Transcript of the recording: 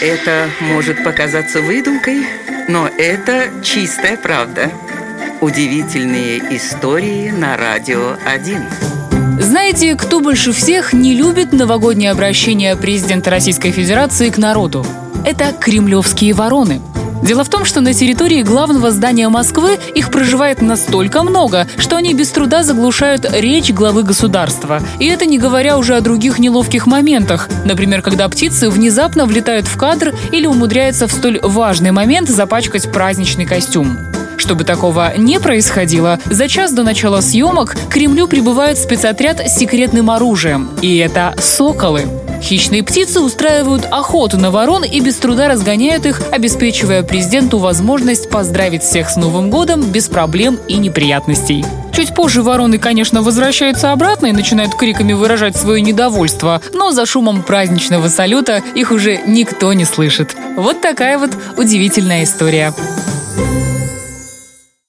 Это может показаться выдумкой, но это чистая правда. Удивительные истории на радио 1. Знаете, кто больше всех не любит новогоднее обращение президента Российской Федерации к народу? Это кремлевские вороны. Дело в том, что на территории главного здания Москвы их проживает настолько много, что они без труда заглушают речь главы государства. И это не говоря уже о других неловких моментах. Например, когда птицы внезапно влетают в кадр или умудряются в столь важный момент запачкать праздничный костюм. Чтобы такого не происходило, за час до начала съемок к Кремлю прибывает спецотряд с секретным оружием. И это соколы. Хищные птицы устраивают охоту на ворон и без труда разгоняют их, обеспечивая президенту возможность поздравить всех с Новым годом без проблем и неприятностей. Чуть позже вороны, конечно, возвращаются обратно и начинают криками выражать свое недовольство, но за шумом праздничного салюта их уже никто не слышит. Вот такая вот удивительная история.